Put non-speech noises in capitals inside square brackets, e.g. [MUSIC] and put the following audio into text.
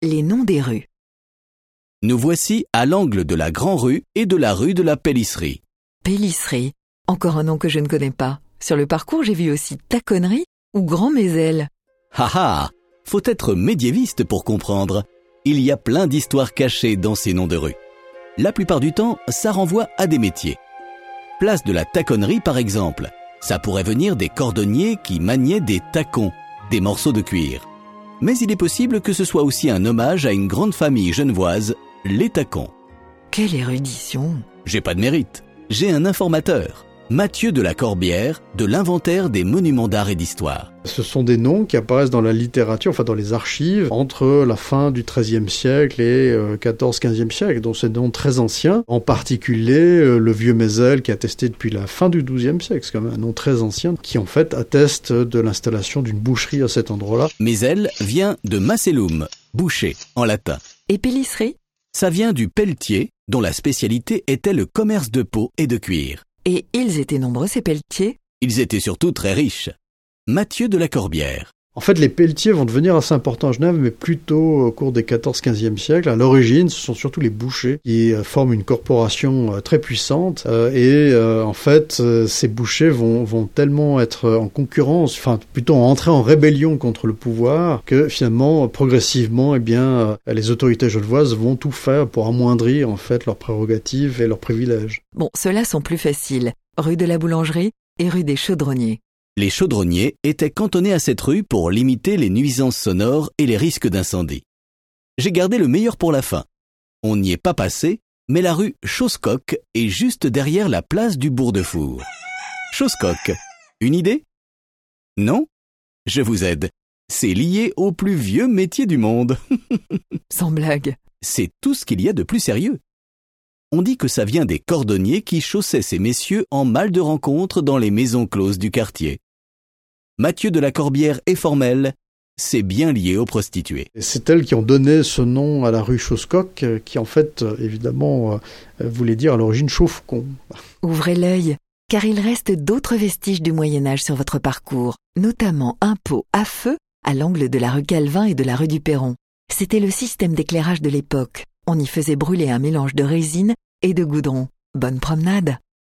Les noms des rues. Nous voici à l'angle de la Grand Rue et de la rue de la Pélisserie. Pélisserie. Encore un nom que je ne connais pas. Sur le parcours, j'ai vu aussi Taconnerie ou Grand Mézel. Haha Faut être médiéviste pour comprendre. Il y a plein d'histoires cachées dans ces noms de rues. La plupart du temps, ça renvoie à des métiers. Place de la taconnerie par exemple. Ça pourrait venir des cordonniers qui maniaient des tacons, des morceaux de cuir. Mais il est possible que ce soit aussi un hommage à une grande famille genevoise, les tacons. Quelle érudition J'ai pas de mérite. J'ai un informateur. Mathieu de la Corbière, de l'inventaire des monuments d'art et d'histoire. Ce sont des noms qui apparaissent dans la littérature, enfin dans les archives, entre la fin du XIIIe siècle et euh, 14-15e siècle. Donc c'est des noms très anciens, en particulier euh, le vieux Mézel qui est attesté depuis la fin du XIIe siècle. C'est quand même un nom très ancien qui en fait atteste de l'installation d'une boucherie à cet endroit-là. Mézel vient de macellum, boucher en latin. Et Pélisserie Ça vient du pelletier, dont la spécialité était le commerce de peau et de cuir. Et ils étaient nombreux ces pelletiers Ils étaient surtout très riches. Mathieu de la Corbière. En fait, les pelletiers vont devenir assez importants à Genève, mais plutôt au cours des 14-15e siècles. À l'origine, ce sont surtout les bouchers qui euh, forment une corporation euh, très puissante. Euh, et en fait, ces bouchers vont, vont tellement être en concurrence, enfin plutôt entrer en rébellion contre le pouvoir, que finalement, progressivement, eh bien, les autorités genevoises vont tout faire pour amoindrir en fait leurs prérogatives et leurs privilèges. Bon, ceux-là sont plus faciles. Rue de la Boulangerie et rue des Chaudronniers. Les chaudronniers étaient cantonnés à cette rue pour limiter les nuisances sonores et les risques d'incendie. J'ai gardé le meilleur pour la fin. On n'y est pas passé, mais la rue Chausscoq est juste derrière la place du Bourg-de-Four. Chausscoq, une idée? Non? Je vous aide. C'est lié au plus vieux métier du monde. [LAUGHS] Sans blague. C'est tout ce qu'il y a de plus sérieux. On dit que ça vient des cordonniers qui chaussaient ces messieurs en mal de rencontre dans les maisons closes du quartier. Mathieu de la Corbière est formel, c'est bien lié aux prostituées. Et c'est elles qui ont donné ce nom à la rue Chausscoq, euh, qui en fait, euh, évidemment, euh, voulait dire à l'origine chauffe-con. [LAUGHS] Ouvrez l'œil, car il reste d'autres vestiges du Moyen Âge sur votre parcours, notamment un pot à feu à l'angle de la rue Calvin et de la rue du Perron. C'était le système d'éclairage de l'époque. On y faisait brûler un mélange de résine et de goudron. Bonne promenade